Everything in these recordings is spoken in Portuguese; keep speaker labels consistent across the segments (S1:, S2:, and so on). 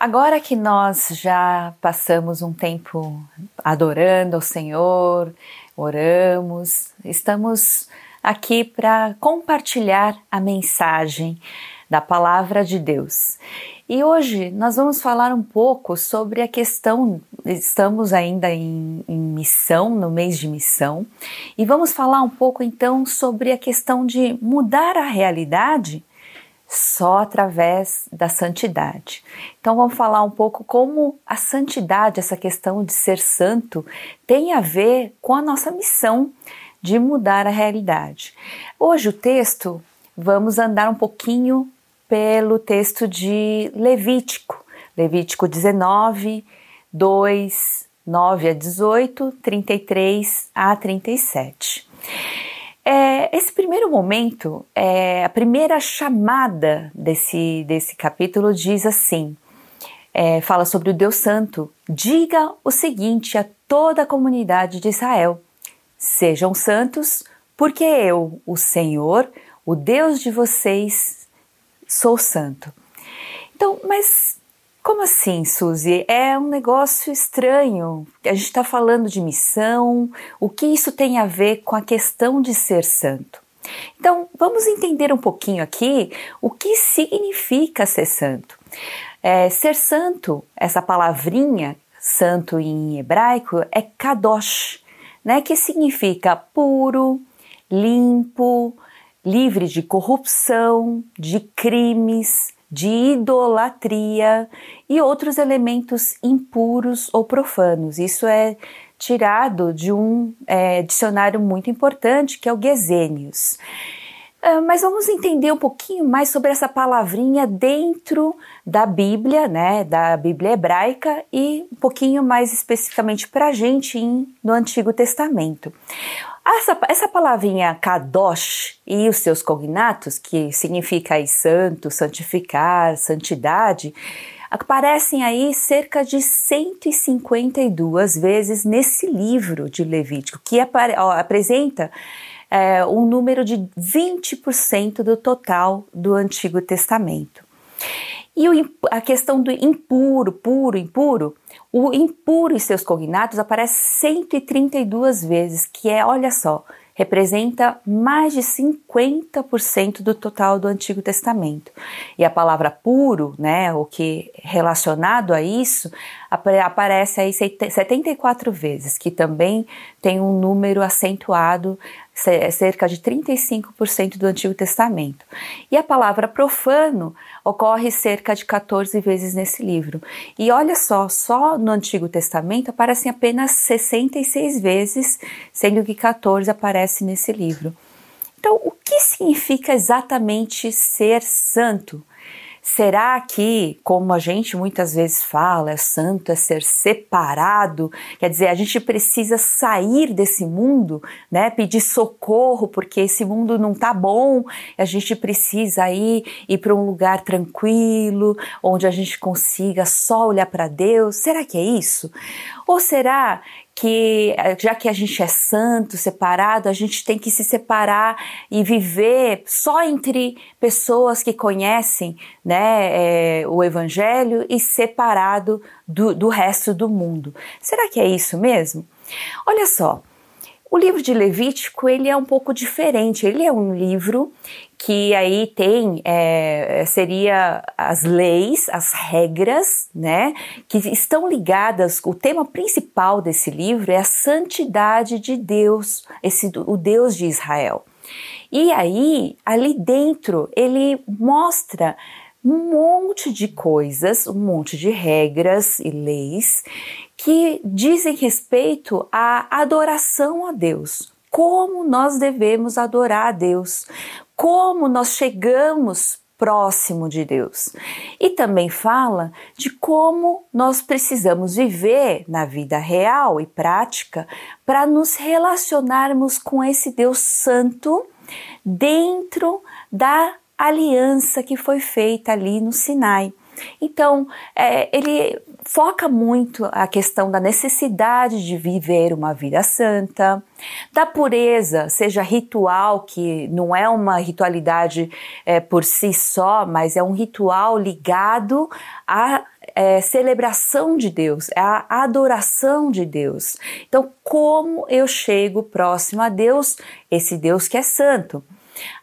S1: Agora que nós já passamos um tempo adorando ao Senhor, oramos, estamos aqui para compartilhar a mensagem da palavra de Deus. E hoje nós vamos falar um pouco sobre a questão, estamos ainda em, em, missão, no mês de missão, e vamos falar um pouco então sobre a questão de mudar a realidade só através da santidade. Então vamos falar um pouco como a santidade, essa questão de ser santo, tem a ver com a nossa missão de mudar a realidade. Hoje o texto, vamos andar um pouquinho pelo texto de Levítico, Levítico 19, 2, 9 a 18, 33 a 37. É, esse primeiro momento, é, a primeira chamada desse, desse capítulo diz assim: é, fala sobre o Deus Santo. Diga o seguinte a toda a comunidade de Israel: Sejam santos, porque eu, o Senhor, o Deus de vocês, sou santo. Então, mas como assim, Suzy? É um negócio estranho. A gente está falando de missão. O que isso tem a ver com a questão de ser santo? Então, vamos entender um pouquinho aqui o que significa ser santo. É, ser santo, essa palavrinha santo em hebraico é kadosh, né, que significa puro, limpo, livre de corrupção, de crimes, de idolatria e outros elementos impuros ou profanos. Isso é tirado de um é, dicionário muito importante que é o Gesenius. Uh, mas vamos entender um pouquinho mais sobre essa palavrinha dentro da Bíblia, né, da Bíblia hebraica e um pouquinho mais especificamente para a gente em, no Antigo Testamento. Essa, essa palavrinha kadosh e os seus cognatos, que significa aí santo, santificar, santidade, aparecem aí cerca de 152 vezes nesse livro de Levítico, que ó, apresenta é, um número de 20% do total do Antigo Testamento. E o, a questão do impuro, puro, impuro, o impuro e seus cognatos aparece 132 vezes, que é, olha só, representa mais de 50% do total do Antigo Testamento. E a palavra puro, né, o que relacionado a isso, aparece aí 74 vezes, que também tem um número acentuado cerca de 35% do Antigo Testamento. E a palavra profano ocorre cerca de 14 vezes nesse livro. E olha só, só no Antigo Testamento aparecem apenas 66 vezes, sendo que 14 aparecem nesse livro. Então, o que significa exatamente ser santo? Será que, como a gente muitas vezes fala, é santo é ser separado? Quer dizer, a gente precisa sair desse mundo, né? Pedir socorro porque esse mundo não tá bom. A gente precisa ir ir para um lugar tranquilo, onde a gente consiga só olhar para Deus. Será que é isso? Ou será que já que a gente é santo, separado, a gente tem que se separar e viver só entre pessoas que conhecem né, é, o Evangelho e separado do, do resto do mundo. Será que é isso mesmo? Olha só, o livro de Levítico ele é um pouco diferente. Ele é um livro que aí tem é, seria as leis, as regras, né, que estão ligadas. O tema principal desse livro é a santidade de Deus, esse o Deus de Israel. E aí ali dentro ele mostra um monte de coisas, um monte de regras e leis que dizem respeito à adoração a Deus. Como nós devemos adorar a Deus, como nós chegamos próximo de Deus. E também fala de como nós precisamos viver na vida real e prática para nos relacionarmos com esse Deus Santo dentro da aliança que foi feita ali no Sinai. Então, é, ele foca muito a questão da necessidade de viver uma vida santa, da pureza, seja ritual, que não é uma ritualidade é, por si só, mas é um ritual ligado a é, celebração de Deus, é a adoração de Deus. Então, como eu chego próximo a Deus, esse Deus que é santo?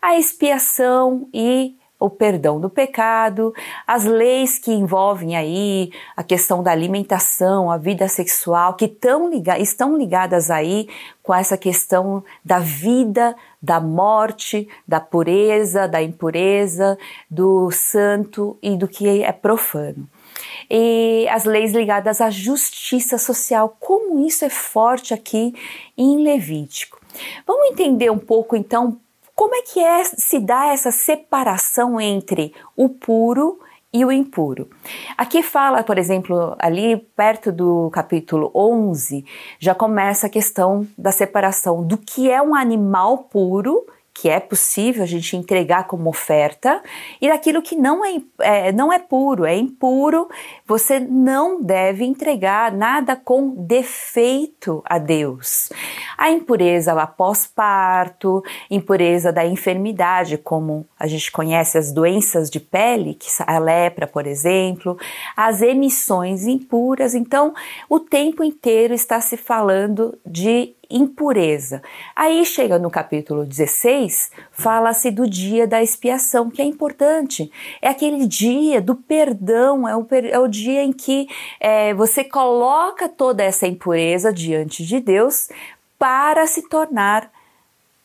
S1: A expiação e o perdão do pecado, as leis que envolvem aí a questão da alimentação, a vida sexual, que liga estão ligadas aí com essa questão da vida, da morte, da pureza, da impureza, do santo e do que é profano. E as leis ligadas à justiça social, como isso é forte aqui em Levítico. Vamos entender um pouco então como é que é, se dá essa separação entre o puro e o impuro? Aqui fala, por exemplo, ali perto do capítulo 11, já começa a questão da separação do que é um animal puro que é possível a gente entregar como oferta e daquilo que não é, é, não é puro, é impuro, você não deve entregar nada com defeito a Deus. A impureza após parto, impureza da enfermidade, como a gente conhece as doenças de pele, que a lepra, por exemplo, as emissões impuras. Então, o tempo inteiro está se falando de impureza. Aí chega no capítulo 16, fala-se do dia da expiação, que é importante. É aquele dia do perdão, é o, é o dia em que é, você coloca toda essa impureza diante de Deus para se tornar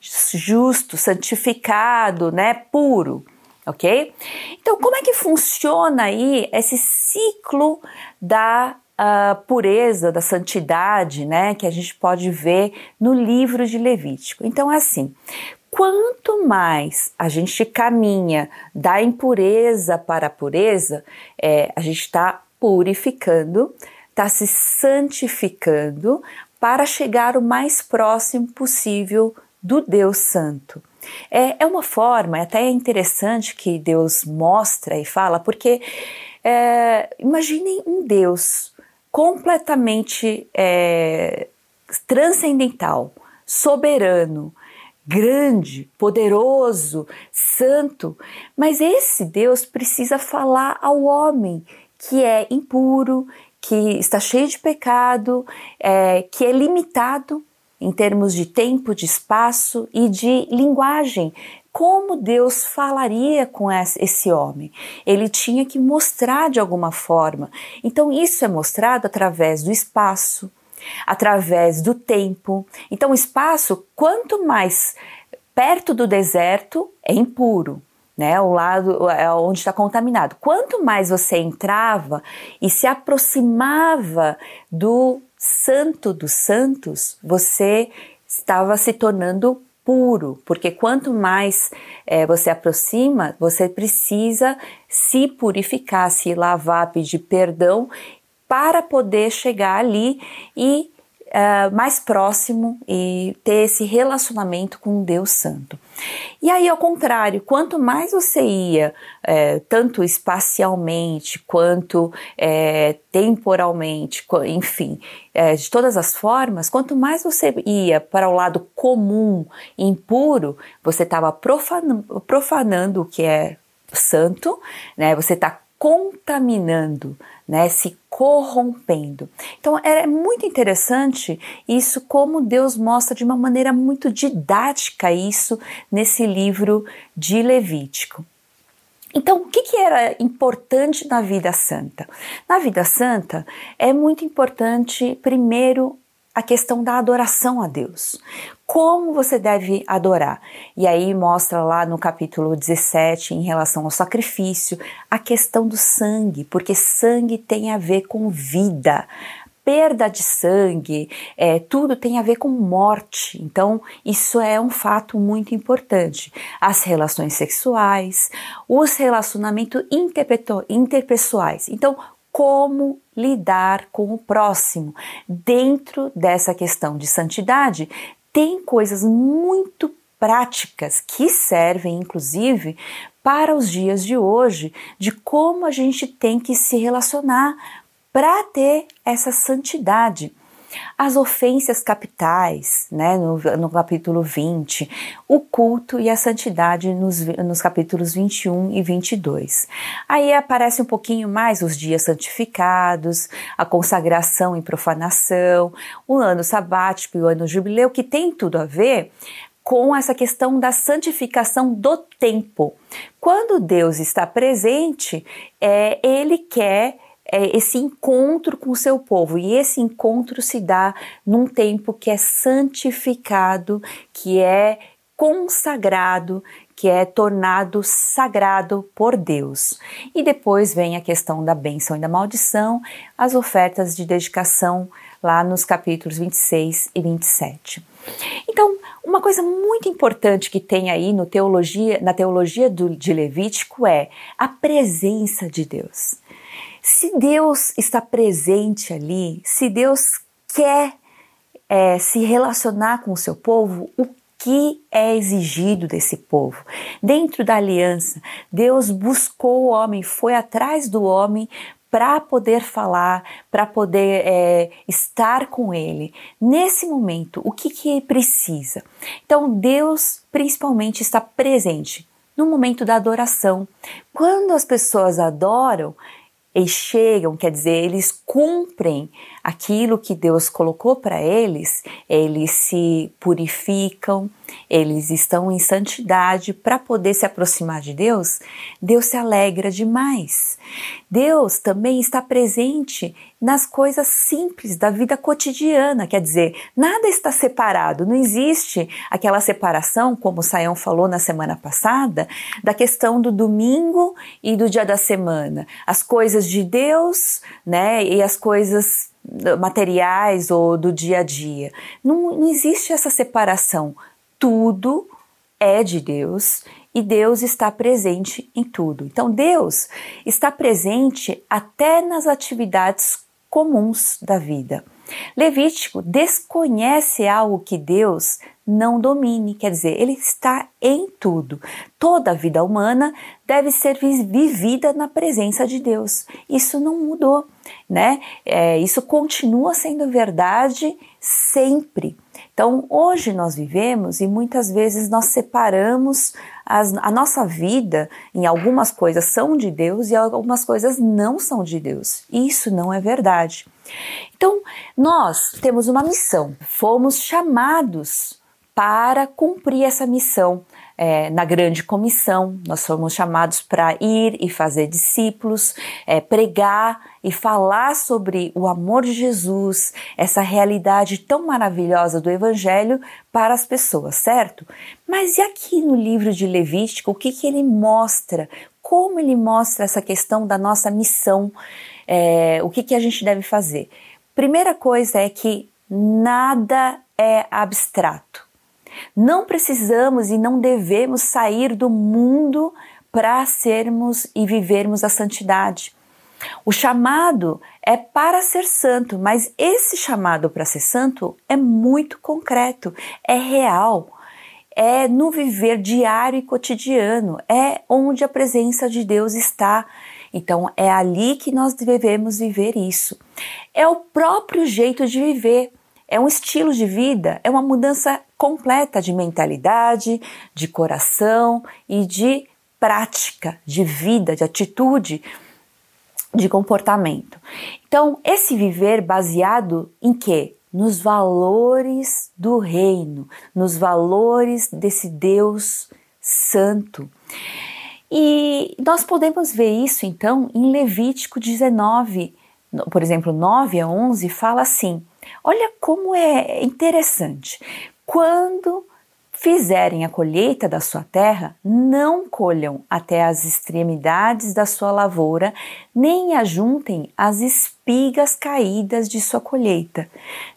S1: justo, santificado, né, puro, ok? Então, como é que funciona aí esse ciclo da a pureza, da santidade, né, que a gente pode ver no livro de Levítico. Então, é assim, quanto mais a gente caminha da impureza para a pureza, é, a gente está purificando, está se santificando para chegar o mais próximo possível do Deus Santo. É, é uma forma, até é interessante que Deus mostra e fala, porque é, imaginem um Deus completamente é, transcendental, soberano, grande, poderoso, santo, mas esse Deus precisa falar ao homem que é impuro, que está cheio de pecado, é, que é limitado em termos de tempo, de espaço e de linguagem como Deus falaria com esse homem. Ele tinha que mostrar de alguma forma. Então, isso é mostrado através do espaço, através do tempo. Então, o espaço, quanto mais perto do deserto, é impuro. Né, o lado é onde está contaminado. Quanto mais você entrava e se aproximava do santo dos santos, você estava se tornando puro, porque quanto mais é, você aproxima, você precisa se purificar, se lavar, pedir perdão para poder chegar ali e uh, mais próximo e ter esse relacionamento com Deus Santo. E aí, ao contrário, quanto mais você ia, é, tanto espacialmente quanto é, temporalmente, enfim, é, de todas as formas, quanto mais você ia para o lado comum, impuro, você estava profanando, profanando o que é santo, né? Você está contaminando, né, se corrompendo. Então é muito interessante isso como Deus mostra de uma maneira muito didática isso nesse livro de Levítico. Então, o que, que, era importante na vida santa? Na vida santa é muito importante, primeiro, a questão da adoração a Deus. Como você deve adorar? E aí mostra lá no capítulo 17, em relação ao sacrifício, a questão do sangue, porque sangue tem a ver com vida. Perda de sangue, é, tudo tem a ver com morte. Então, isso é um fato muito importante. As relações sexuais, os relacionamentos interpessoais. Então, como lidar com o próximo. Dentro dessa questão de santidade, tem coisas muito práticas que servem, inclusive, para os dias de hoje, de como a gente tem que se relacionar para ter essa santidade. As ofensas capitais, né, no, no capítulo 20, o culto e a santidade nos, nos capítulos 21 e 22. Aí aparece um pouquinho mais os dias santificados, a consagração e profanação, o ano sabático e o ano jubileu, que tem tudo a ver com essa questão da santificação do tempo. Quando Deus está presente, é, Ele quer é, esse encontro com o seu povo e esse encontro se dá num tempo que é santificado, que é consagrado, que é tornado sagrado por Deus. E depois vem a questão da bênção e da maldição, as ofertas de dedicação lá nos capítulos 26 e 27. Então, uma coisa muito importante que tem aí no teologia, na teologia do, de Levítico é a presença de Deus. Se Deus está presente ali, se Deus quer é, se relacionar com o seu povo, o que é exigido desse povo. Dentro da aliança, Deus buscou o homem, foi atrás do homem para poder falar, para poder é, estar com Ele. Nesse momento, o que, que precisa? Então, Deus principalmente está presente no momento da adoração. Quando as pessoas adoram, eles chegam, quer dizer, eles cumprem aquilo que Deus colocou para eles, eles se purificam, eles estão em santidade para poder se aproximar de Deus, Deus se alegra demais. Deus também está presente nas coisas simples da vida cotidiana, quer dizer, nada está separado, não existe aquela separação, como o Saião falou na semana passada, da questão do domingo e do dia da semana. As coisas de Deus, né, e as coisas materiais ou do dia a dia. Não, não existe essa separação. Tudo é de Deus e Deus está presente em tudo. Então, Deus está presente até nas atividades comuns da vida. Levítico desconhece algo que Deus não domine, quer dizer, ele está em tudo. Toda a vida humana deve ser vivida na presença de Deus. Isso não mudou, né? É, isso continua sendo verdade sempre. Então, hoje nós vivemos e muitas vezes nós separamos as, a nossa vida em algumas coisas são de Deus e algumas coisas não são de Deus. Isso não é verdade. Então, nós temos uma missão, fomos chamados para cumprir essa missão. É, na grande comissão, nós fomos chamados para ir e fazer discípulos, é, pregar e falar sobre o amor de Jesus, essa realidade tão maravilhosa do Evangelho para as pessoas, certo? Mas e aqui no livro de Levítico, o que, que ele mostra? Como ele mostra essa questão da nossa missão? É, o que, que a gente deve fazer? Primeira coisa é que nada é abstrato. Não precisamos e não devemos sair do mundo para sermos e vivermos a santidade. O chamado é para ser santo, mas esse chamado para ser santo é muito concreto, é real, é no viver diário e cotidiano, é onde a presença de Deus está. Então é ali que nós devemos viver isso. É o próprio jeito de viver é um estilo de vida, é uma mudança completa de mentalidade, de coração e de prática, de vida, de atitude, de comportamento. Então, esse viver baseado em quê? Nos valores do reino, nos valores desse Deus santo. E nós podemos ver isso então em Levítico 19, por exemplo, 9 a 11 fala assim: Olha como é interessante. Quando fizerem a colheita da sua terra, não colham até as extremidades da sua lavoura, nem ajuntem as espigas caídas de sua colheita.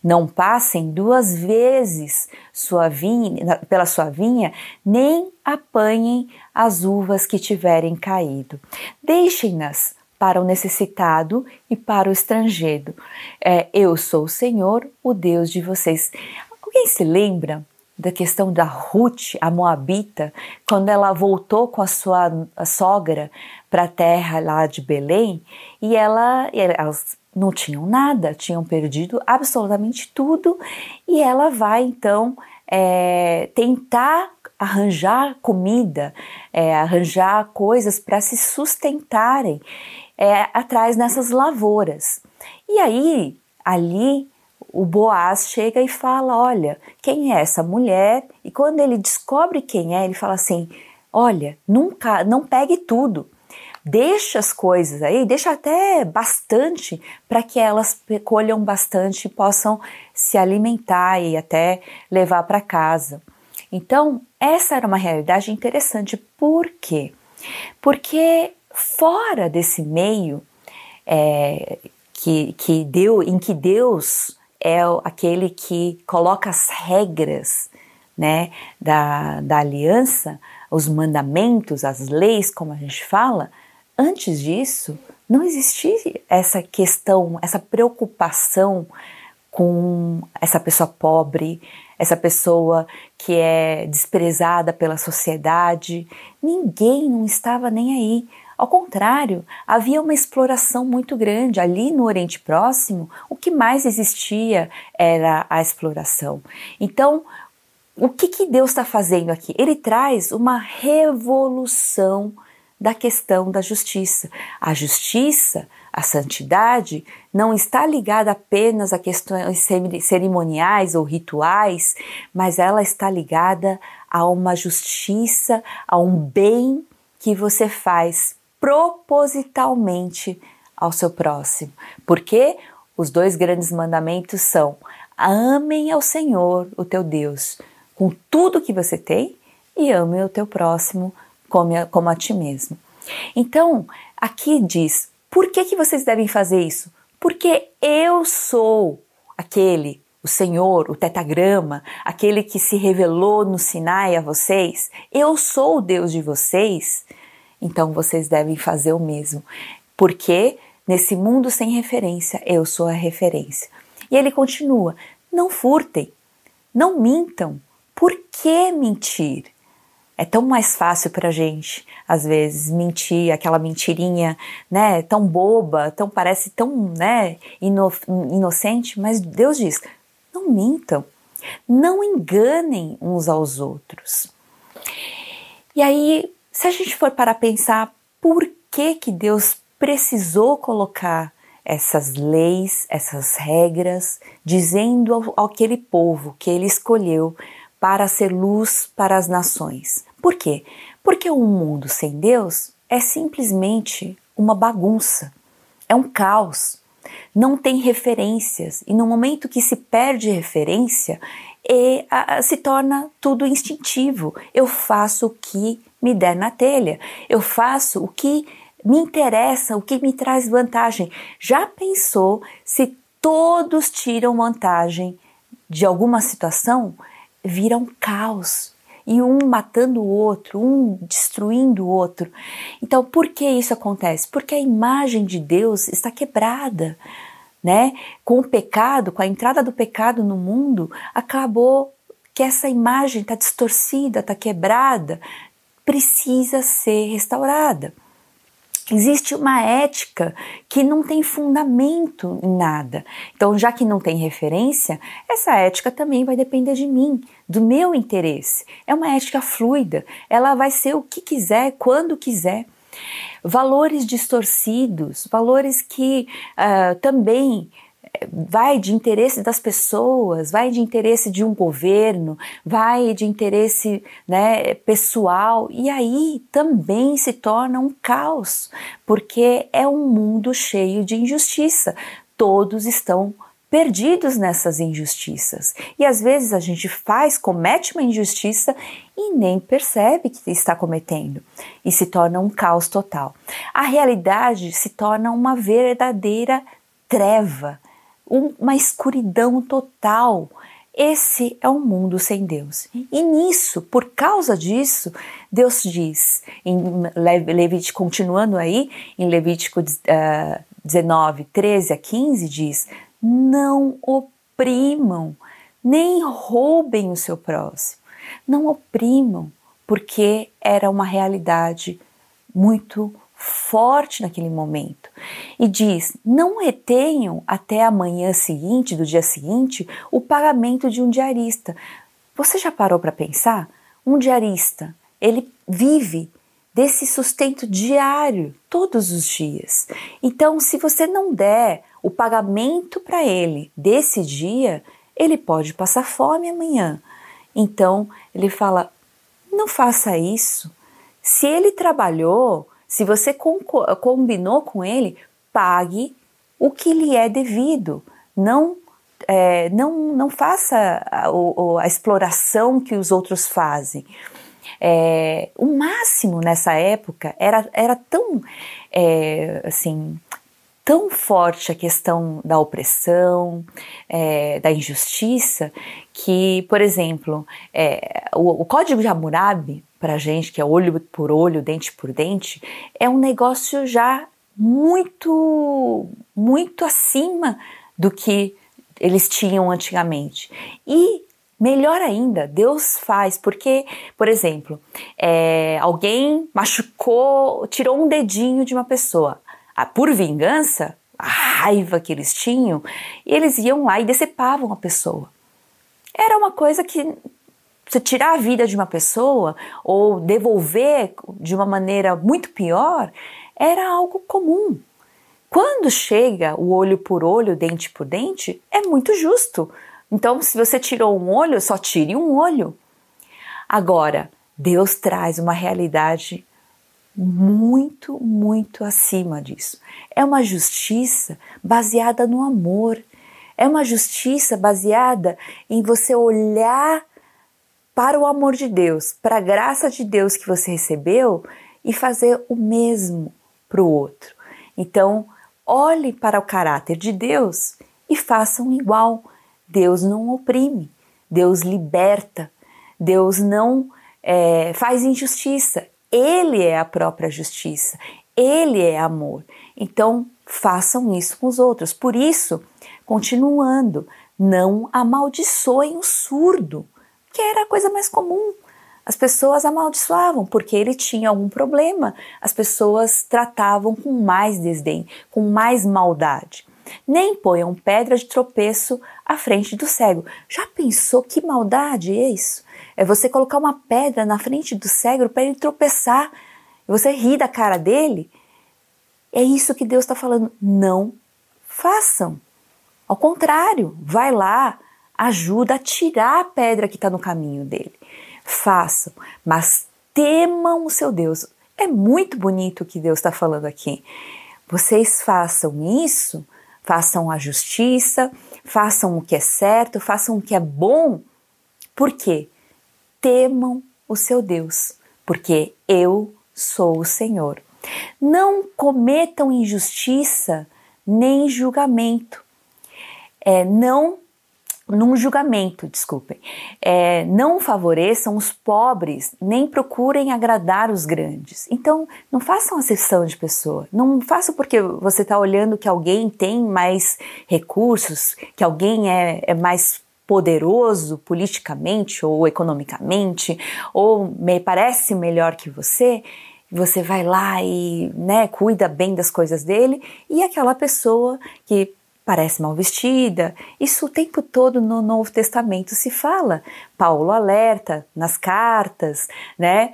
S1: Não passem duas vezes sua vinha, pela sua vinha, nem apanhem as uvas que tiverem caído. Deixem-nas para o necessitado e para o estrangeiro. É, eu sou o Senhor, o Deus de vocês. Alguém se lembra da questão da Ruth, a Moabita, quando ela voltou com a sua a sogra para a terra lá de Belém e ela, ela não tinham nada, tinham perdido absolutamente tudo, e ela vai então é, tentar arranjar comida, é, arranjar coisas para se sustentarem é, atrás nessas lavouras. E aí, ali, o Boaz chega e fala: Olha, quem é essa mulher? E quando ele descobre quem é, ele fala assim: Olha, nunca, não pegue tudo. Deixa as coisas aí, deixa até bastante para que elas colham bastante e possam se alimentar e até levar para casa. Então, essa era uma realidade interessante. Por quê? Porque fora desse meio é, que, que deu, em que Deus é aquele que coloca as regras né, da, da aliança, os mandamentos, as leis, como a gente fala, antes disso não existia essa questão, essa preocupação com essa pessoa pobre, essa pessoa que é desprezada pela sociedade. Ninguém não estava nem aí. Ao contrário, havia uma exploração muito grande. Ali no Oriente Próximo, o que mais existia era a exploração. Então, o que, que Deus está fazendo aqui? Ele traz uma revolução da questão da justiça. A justiça a santidade não está ligada apenas a questões cerimoniais ou rituais, mas ela está ligada a uma justiça, a um bem que você faz propositalmente ao seu próximo. Porque os dois grandes mandamentos são: amem ao Senhor, o teu Deus, com tudo que você tem, e ame o teu próximo como a, como a ti mesmo. Então, aqui diz: por que, que vocês devem fazer isso? Porque eu sou aquele, o Senhor, o tetagrama, aquele que se revelou no Sinai a vocês. Eu sou o Deus de vocês. Então vocês devem fazer o mesmo. Porque nesse mundo sem referência, eu sou a referência. E ele continua: não furtem, não mintam. Por que mentir? É tão mais fácil para a gente, às vezes, mentir, aquela mentirinha, né, tão boba, tão parece tão, né, ino inocente, mas Deus diz: não mintam, não enganem uns aos outros. E aí, se a gente for para pensar por que que Deus precisou colocar essas leis, essas regras, dizendo ao, àquele povo que ele escolheu para ser luz para as nações. Por quê? Porque um mundo sem Deus é simplesmente uma bagunça, é um caos, não tem referências e no momento que se perde referência, e, a, se torna tudo instintivo. Eu faço o que me der na telha, eu faço o que me interessa, o que me traz vantagem. Já pensou se todos tiram vantagem de alguma situação? vira um caos e um matando o outro, um destruindo o outro. Então, por que isso acontece? Porque a imagem de Deus está quebrada, né? Com o pecado, com a entrada do pecado no mundo, acabou que essa imagem está distorcida, está quebrada, precisa ser restaurada. Existe uma ética que não tem fundamento em nada. Então, já que não tem referência, essa ética também vai depender de mim, do meu interesse. É uma ética fluida, ela vai ser o que quiser, quando quiser. Valores distorcidos, valores que uh, também vai de interesse das pessoas, vai de interesse de um governo, vai de interesse né, pessoal, e aí também se torna um caos, porque é um mundo cheio de injustiça. Todos estão perdidos nessas injustiças. E às vezes a gente faz, comete uma injustiça e nem percebe que está cometendo e se torna um caos total. A realidade se torna uma verdadeira treva uma escuridão total. Esse é um mundo sem Deus. E nisso, por causa disso, Deus diz, em Levítico, continuando aí, em Levítico uh, 19, 13 a 15, diz: Não oprimam, nem roubem o seu próximo. Não oprimam, porque era uma realidade muito forte naquele momento. E diz: não retenham até a manhã seguinte, do dia seguinte, o pagamento de um diarista. Você já parou para pensar? Um diarista, ele vive desse sustento diário, todos os dias. Então, se você não der o pagamento para ele desse dia, ele pode passar fome amanhã. Então, ele fala: não faça isso. Se ele trabalhou, se você combinou com ele, pague o que lhe é devido. Não, é, não, não faça a, a, a, exploração que os outros fazem. É, o máximo nessa época era, era tão é, assim tão forte a questão da opressão, é, da injustiça, que, por exemplo, é, o, o, Código de Hammurabi, para gente, que é olho por olho, dente por dente, é um negócio já muito, muito acima do que eles tinham antigamente. E melhor ainda, Deus faz, porque, por exemplo, é, alguém machucou, tirou um dedinho de uma pessoa. Ah, por vingança, a raiva que eles tinham, eles iam lá e decepavam a pessoa. Era uma coisa que você tirar a vida de uma pessoa ou devolver de uma maneira muito pior era algo comum. Quando chega o olho por olho, dente por dente, é muito justo. Então, se você tirou um olho, só tire um olho. Agora, Deus traz uma realidade muito, muito acima disso. É uma justiça baseada no amor. É uma justiça baseada em você olhar para o amor de Deus, para a graça de Deus que você recebeu e fazer o mesmo para o outro. Então, olhe para o caráter de Deus e façam igual. Deus não oprime, Deus liberta, Deus não é, faz injustiça, ele é a própria justiça, ele é amor. Então, façam isso com os outros. Por isso, continuando, não amaldiçoem o surdo, que era a coisa mais comum. As pessoas amaldiçoavam porque ele tinha algum problema. As pessoas tratavam com mais desdém, com mais maldade. Nem ponham pedra de tropeço à frente do cego. Já pensou que maldade é isso? É você colocar uma pedra na frente do cego para ele tropeçar você rir da cara dele. É isso que Deus está falando. Não façam. Ao contrário, vai lá, ajuda a tirar a pedra que está no caminho dele. Façam, mas temam o seu Deus. É muito bonito o que Deus está falando aqui. Vocês façam isso, façam a justiça, façam o que é certo, façam o que é bom. Por quê? Temam o seu Deus, porque eu sou o Senhor. Não cometam injustiça nem julgamento. É, não num julgamento, desculpem. É, não favoreçam os pobres, nem procurem agradar os grandes. Então, não façam acepção de pessoa. Não façam porque você está olhando que alguém tem mais recursos, que alguém é, é mais poderoso politicamente ou economicamente, ou me parece melhor que você, você vai lá e né, cuida bem das coisas dele, e aquela pessoa que parece mal vestida, isso o tempo todo no Novo Testamento se fala. Paulo alerta nas cartas, né?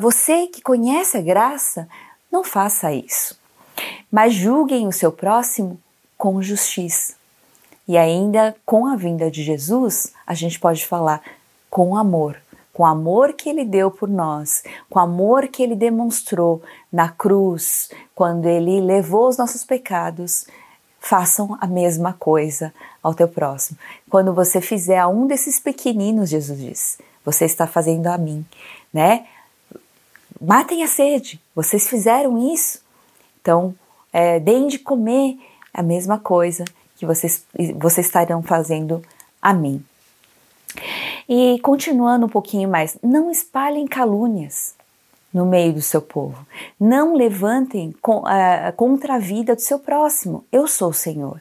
S1: Você que conhece a graça, não faça isso. Mas julguem o seu próximo com justiça. E ainda com a vinda de Jesus, a gente pode falar com amor, com o amor que ele deu por nós, com o amor que ele demonstrou na cruz, quando ele levou os nossos pecados. Façam a mesma coisa ao teu próximo. Quando você fizer a um desses pequeninos, Jesus diz, você está fazendo a mim, né? Matem a sede. Vocês fizeram isso, então é, deem de comer a mesma coisa que vocês, vocês estarão fazendo a mim. E continuando um pouquinho mais, não espalhem calúnias no meio do seu povo. Não levantem uh, contra a vida do seu próximo. Eu sou o Senhor.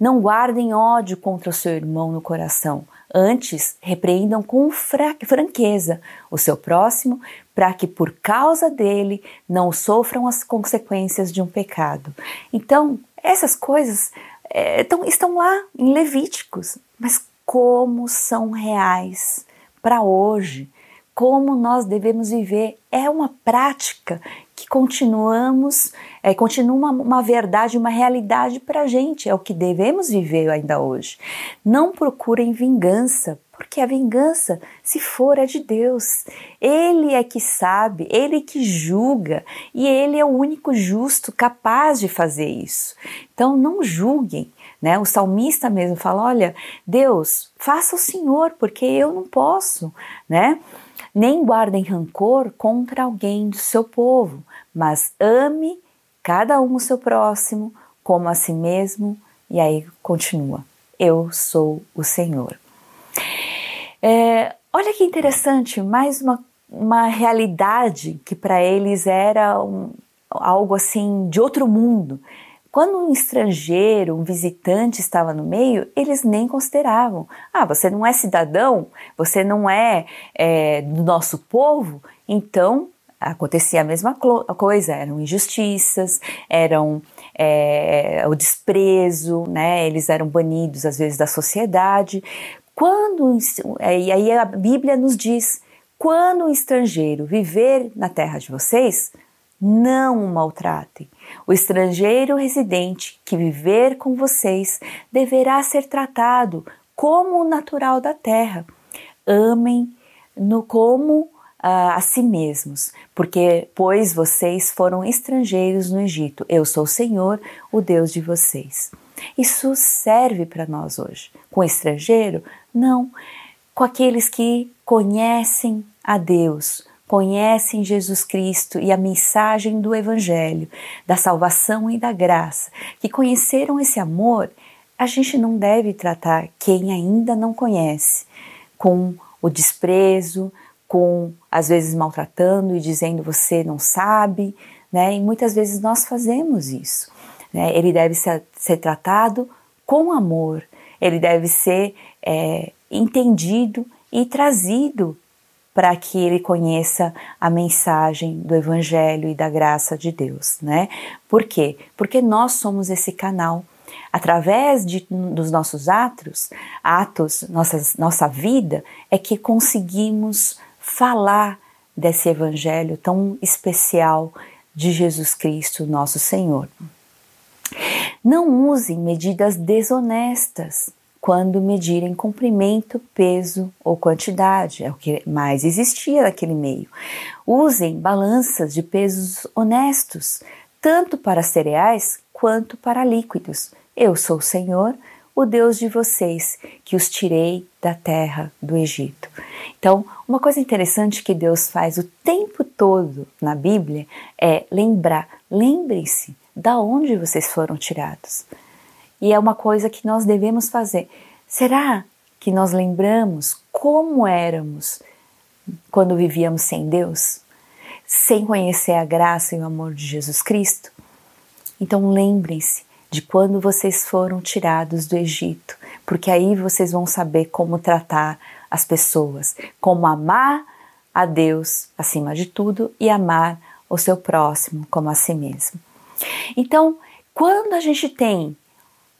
S1: Não guardem ódio contra o seu irmão no coração. Antes, repreendam com franqueza o seu próximo, para que por causa dele não sofram as consequências de um pecado. Então, essas coisas é, tão, estão lá em Levíticos, mas como são reais para hoje, como nós devemos viver, é uma prática continuamos, é, continua uma, uma verdade, uma realidade para a gente, é o que devemos viver ainda hoje. Não procurem vingança, porque a vingança, se for, é de Deus. Ele é que sabe, ele que julga e ele é o único justo capaz de fazer isso. Então não julguem. Né? O salmista mesmo fala: Olha, Deus, faça o Senhor, porque eu não posso. Né? Nem guardem rancor contra alguém do seu povo, mas ame cada um o seu próximo como a si mesmo. E aí continua: Eu sou o Senhor. É, olha que interessante, mais uma, uma realidade que para eles era um, algo assim de outro mundo. Quando um estrangeiro, um visitante estava no meio, eles nem consideravam. Ah, você não é cidadão, você não é, é do nosso povo, então acontecia a mesma coisa, eram injustiças, eram é, o desprezo, né? Eles eram banidos às vezes da sociedade. Quando é, e aí a Bíblia nos diz, quando um estrangeiro viver na terra de vocês, não o maltratem. O estrangeiro residente que viver com vocês deverá ser tratado como o natural da terra. Amem no como a, a si mesmos, porque pois vocês foram estrangeiros no Egito. Eu sou o Senhor, o Deus de vocês. Isso serve para nós hoje. Com estrangeiro? Não. Com aqueles que conhecem a Deus, conhecem Jesus Cristo e a mensagem do Evangelho, da salvação e da graça, que conheceram esse amor, a gente não deve tratar quem ainda não conhece com o desprezo, com às vezes maltratando e dizendo você não sabe, né? E muitas vezes nós fazemos isso. Né? Ele deve ser, ser, tratado com amor, ele deve ser é, entendido e trazido para que ele conheça a mensagem do Evangelho e da graça de Deus, né? Por quê? Porque nós somos esse canal. Através de, dos nossos atos, atos, nossas, nossa vida, é que conseguimos falar desse evangelho tão especial de Jesus Cristo, nosso Senhor. Não usem medidas desonestas quando medirem comprimento, peso ou quantidade, é o que mais existia naquele meio. Usem balanças de pesos honestos, tanto para cereais quanto para líquidos. Eu sou o Senhor, o Deus de vocês, que os tirei da terra do Egito. Então, uma coisa interessante que Deus faz o tempo todo na Bíblia é lembrar, lembrem-se da onde vocês foram tirados. E é uma coisa que nós devemos fazer. Será que nós lembramos como éramos quando vivíamos sem Deus? Sem conhecer a graça e o amor de Jesus Cristo? Então lembrem-se de quando vocês foram tirados do Egito, porque aí vocês vão saber como tratar as pessoas, como amar a Deus acima de tudo e amar o seu próximo como a si mesmo. Então, quando a gente tem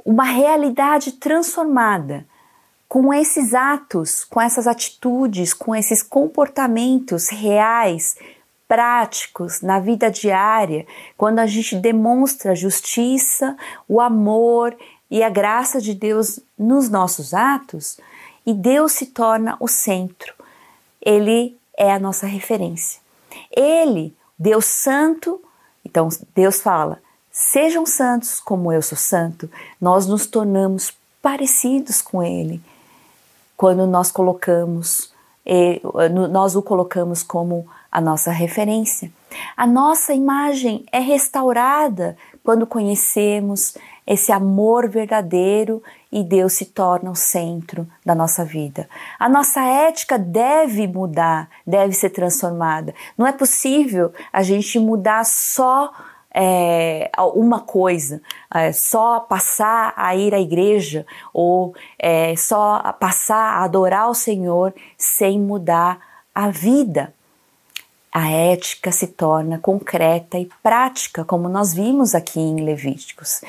S1: uma realidade transformada com esses atos, com essas atitudes, com esses comportamentos reais, práticos na vida diária, quando a gente demonstra a justiça, o amor e a graça de Deus nos nossos atos, e Deus se torna o centro. Ele é a nossa referência. Ele, Deus Santo, então Deus fala: sejam santos como eu sou santo. Nós nos tornamos parecidos com Ele quando nós colocamos, eh, nós o colocamos como a nossa referência. A nossa imagem é restaurada quando conhecemos esse amor verdadeiro e Deus se torna o centro da nossa vida. A nossa ética deve mudar, deve ser transformada. Não é possível a gente mudar só é, uma coisa, é, só passar a ir à igreja ou é, só passar a adorar o Senhor sem mudar a vida. A ética se torna concreta e prática, como nós vimos aqui em Levíticos.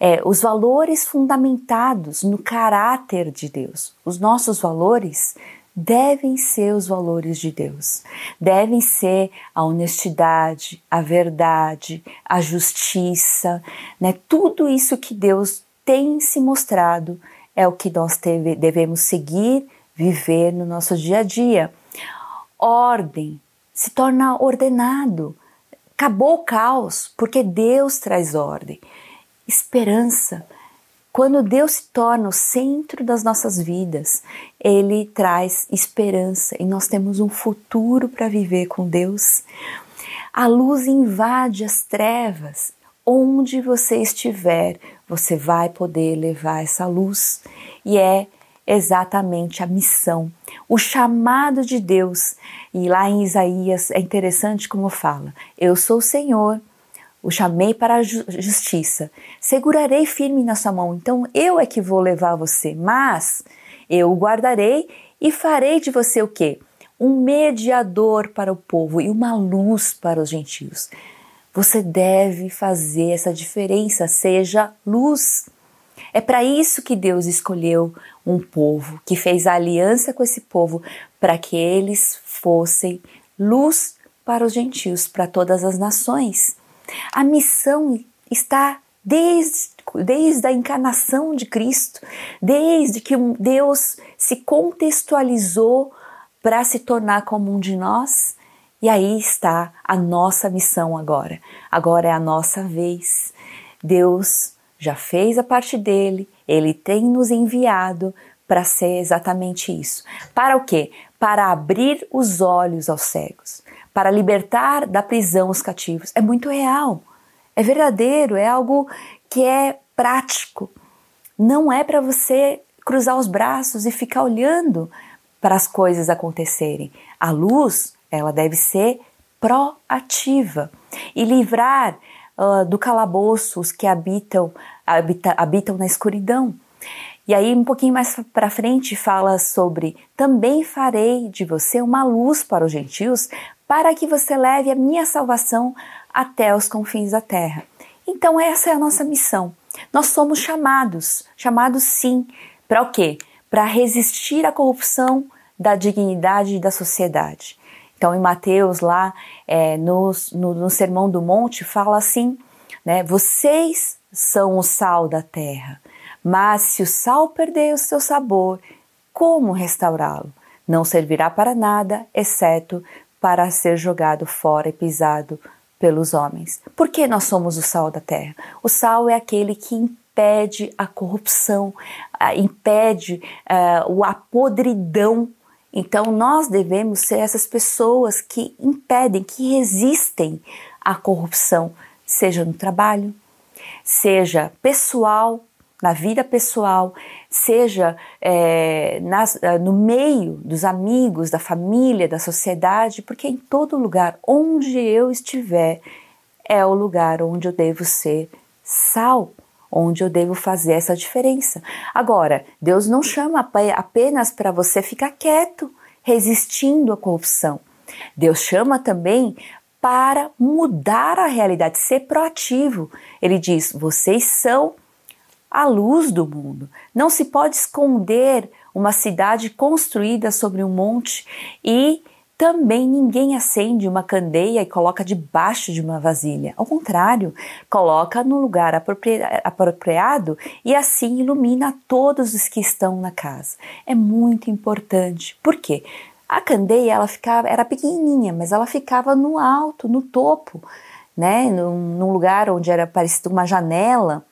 S1: É, os valores fundamentados no caráter de Deus, os nossos valores devem ser os valores de Deus. Devem ser a honestidade, a verdade, a justiça, né? Tudo isso que Deus tem se mostrado é o que nós devemos seguir, viver no nosso dia a dia. Ordem se torna ordenado. Acabou o caos, porque Deus traz ordem. Esperança quando Deus se torna o centro das nossas vidas, Ele traz esperança e nós temos um futuro para viver com Deus. A luz invade as trevas. Onde você estiver, você vai poder levar essa luz. E é exatamente a missão, o chamado de Deus. E lá em Isaías é interessante como fala: Eu sou o Senhor o chamei para a justiça. Segurarei firme na sua mão, então eu é que vou levar você, mas eu o guardarei e farei de você o quê? Um mediador para o povo e uma luz para os gentios. Você deve fazer essa diferença, seja luz. É para isso que Deus escolheu um povo, que fez a aliança com esse povo, para que eles fossem luz para os gentios, para todas as nações. A missão está desde, desde a encarnação de Cristo, desde que Deus se contextualizou para se tornar como um de nós. E aí está a nossa missão agora. Agora é a nossa vez. Deus já fez a parte dele, ele tem nos enviado para ser exatamente isso. Para o quê? Para abrir os olhos aos cegos para libertar da prisão os cativos. É muito real, é verdadeiro, é algo que é prático. Não é para você cruzar os braços e ficar olhando para as coisas acontecerem. A luz, ela deve ser proativa e livrar uh, do calabouço os que habitam, habita, habitam na escuridão. E aí, um pouquinho mais para frente, fala sobre: também farei de você uma luz para os gentios, para que você leve a minha salvação até os confins da terra. Então, essa é a nossa missão. Nós somos chamados, chamados sim, para o quê? Para resistir à corrupção da dignidade da sociedade. Então, em Mateus, lá é, no, no, no Sermão do Monte, fala assim: né, vocês são o sal da terra, mas se o sal perder o seu sabor, como restaurá-lo? Não servirá para nada, exceto para ser jogado fora e pisado pelos homens. Por que nós somos o sal da terra? O sal é aquele que impede a corrupção, impede uh, a podridão. Então nós devemos ser essas pessoas que impedem, que resistem à corrupção, seja no trabalho, seja pessoal, na vida pessoal, seja é, nas, é, no meio dos amigos, da família, da sociedade, porque em todo lugar onde eu estiver é o lugar onde eu devo ser sal, onde eu devo fazer essa diferença. Agora, Deus não chama apenas para você ficar quieto, resistindo à corrupção. Deus chama também para mudar a realidade, ser proativo. Ele diz: vocês são a luz do mundo. Não se pode esconder uma cidade construída sobre um monte e também ninguém acende uma candeia e coloca debaixo de uma vasilha. Ao contrário, coloca no lugar apropriado e assim ilumina todos os que estão na casa. É muito importante. Por quê? A candeia ela ficava, era pequenininha, mas ela ficava no alto, no topo, né? Num, num lugar onde era parecido uma janela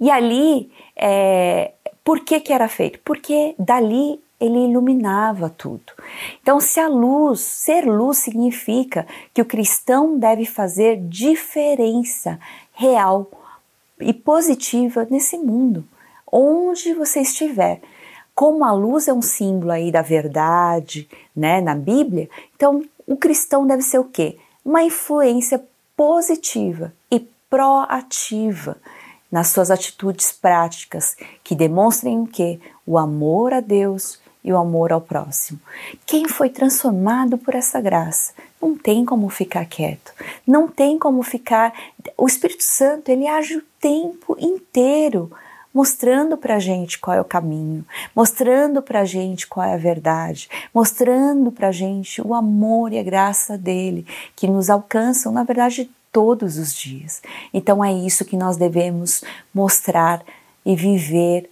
S1: e ali, é, por que, que era feito? Porque dali ele iluminava tudo. Então, se a luz, ser luz significa que o cristão deve fazer diferença real e positiva nesse mundo, onde você estiver. Como a luz é um símbolo aí da verdade, né, na Bíblia, então o cristão deve ser o quê? Uma influência positiva e proativa nas suas atitudes práticas que demonstrem o que? O amor a Deus e o amor ao próximo. Quem foi transformado por essa graça não tem como ficar quieto, não tem como ficar. O Espírito Santo ele age o tempo inteiro mostrando para a gente qual é o caminho, mostrando para a gente qual é a verdade, mostrando para a gente o amor e a graça dele que nos alcançam, na verdade, todos os dias. Então é isso que nós devemos mostrar e viver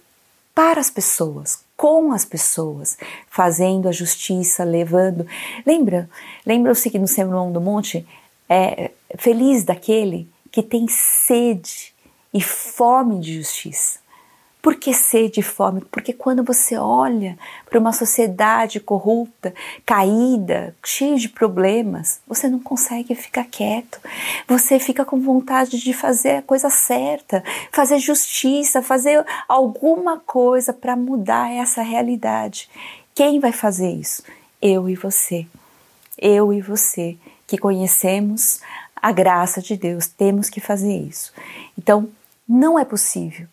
S1: para as pessoas, com as pessoas, fazendo a justiça, levando. Lembra? Lembra-se que no Sermão do Monte é feliz daquele que tem sede e fome de justiça. Por que sede e fome? Porque quando você olha para uma sociedade corrupta, caída, cheia de problemas, você não consegue ficar quieto. Você fica com vontade de fazer a coisa certa, fazer justiça, fazer alguma coisa para mudar essa realidade. Quem vai fazer isso? Eu e você. Eu e você que conhecemos a graça de Deus, temos que fazer isso. Então, não é possível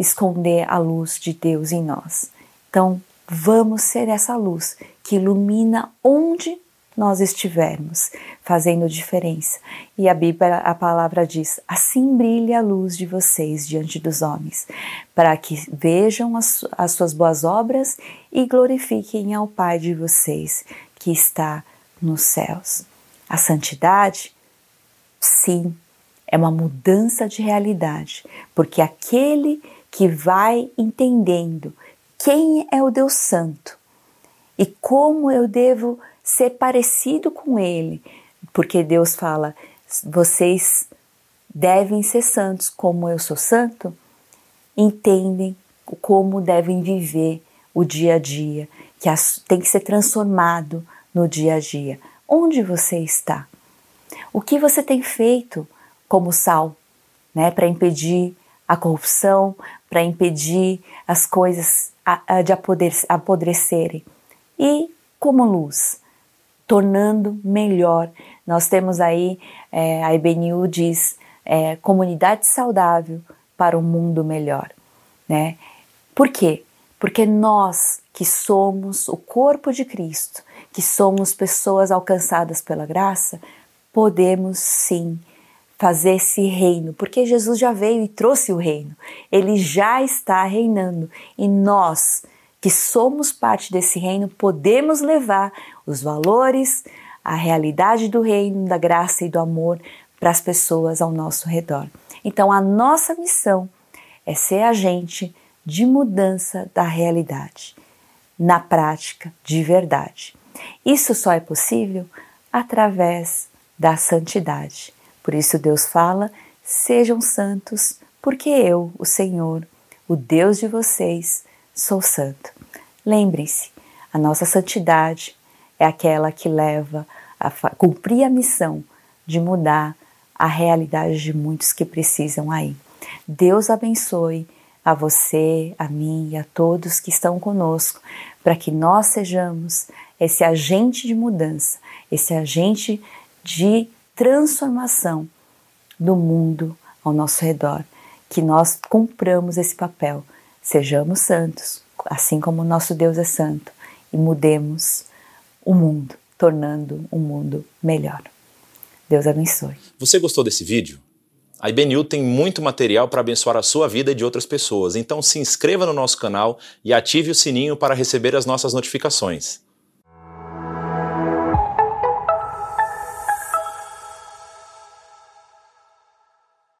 S1: esconder a luz de Deus em nós. Então, vamos ser essa luz que ilumina onde nós estivermos, fazendo diferença. E a Bíblia, a palavra diz: assim brilhe a luz de vocês diante dos homens, para que vejam as, as suas boas obras e glorifiquem ao Pai de vocês que está nos céus. A santidade, sim, é uma mudança de realidade, porque aquele que vai entendendo quem é o Deus Santo e como eu devo ser parecido com Ele, porque Deus fala: vocês devem ser santos como eu sou santo, entendem como devem viver o dia a dia, que tem que ser transformado no dia a dia. Onde você está? O que você tem feito como sal, né, para impedir a corrupção, para impedir as coisas de apodrecerem. E como luz, tornando melhor. Nós temos aí, é, a IBNU diz, é, comunidade saudável para um mundo melhor. Né? Por quê? Porque nós que somos o corpo de Cristo, que somos pessoas alcançadas pela graça, podemos sim fazer esse reino, porque Jesus já veio e trouxe o reino. Ele já está reinando e nós, que somos parte desse reino, podemos levar os valores, a realidade do reino, da graça e do amor para as pessoas ao nosso redor. Então, a nossa missão é ser agente de mudança da realidade, na prática, de verdade. Isso só é possível através da santidade por isso Deus fala: sejam santos, porque eu, o Senhor, o Deus de vocês, sou santo. Lembrem-se, a nossa santidade é aquela que leva a cumprir a missão de mudar a realidade de muitos que precisam aí. Deus abençoe a você, a mim e a todos que estão conosco, para que nós sejamos esse agente de mudança, esse agente de transformação do mundo ao nosso redor, que nós cumpramos esse papel, sejamos santos, assim como o nosso Deus é santo, e mudemos o mundo, tornando um mundo melhor. Deus abençoe.
S2: Você gostou desse vídeo? A IBNU tem muito material para abençoar a sua vida e de outras pessoas, então se inscreva no nosso canal e ative o sininho para receber as nossas notificações.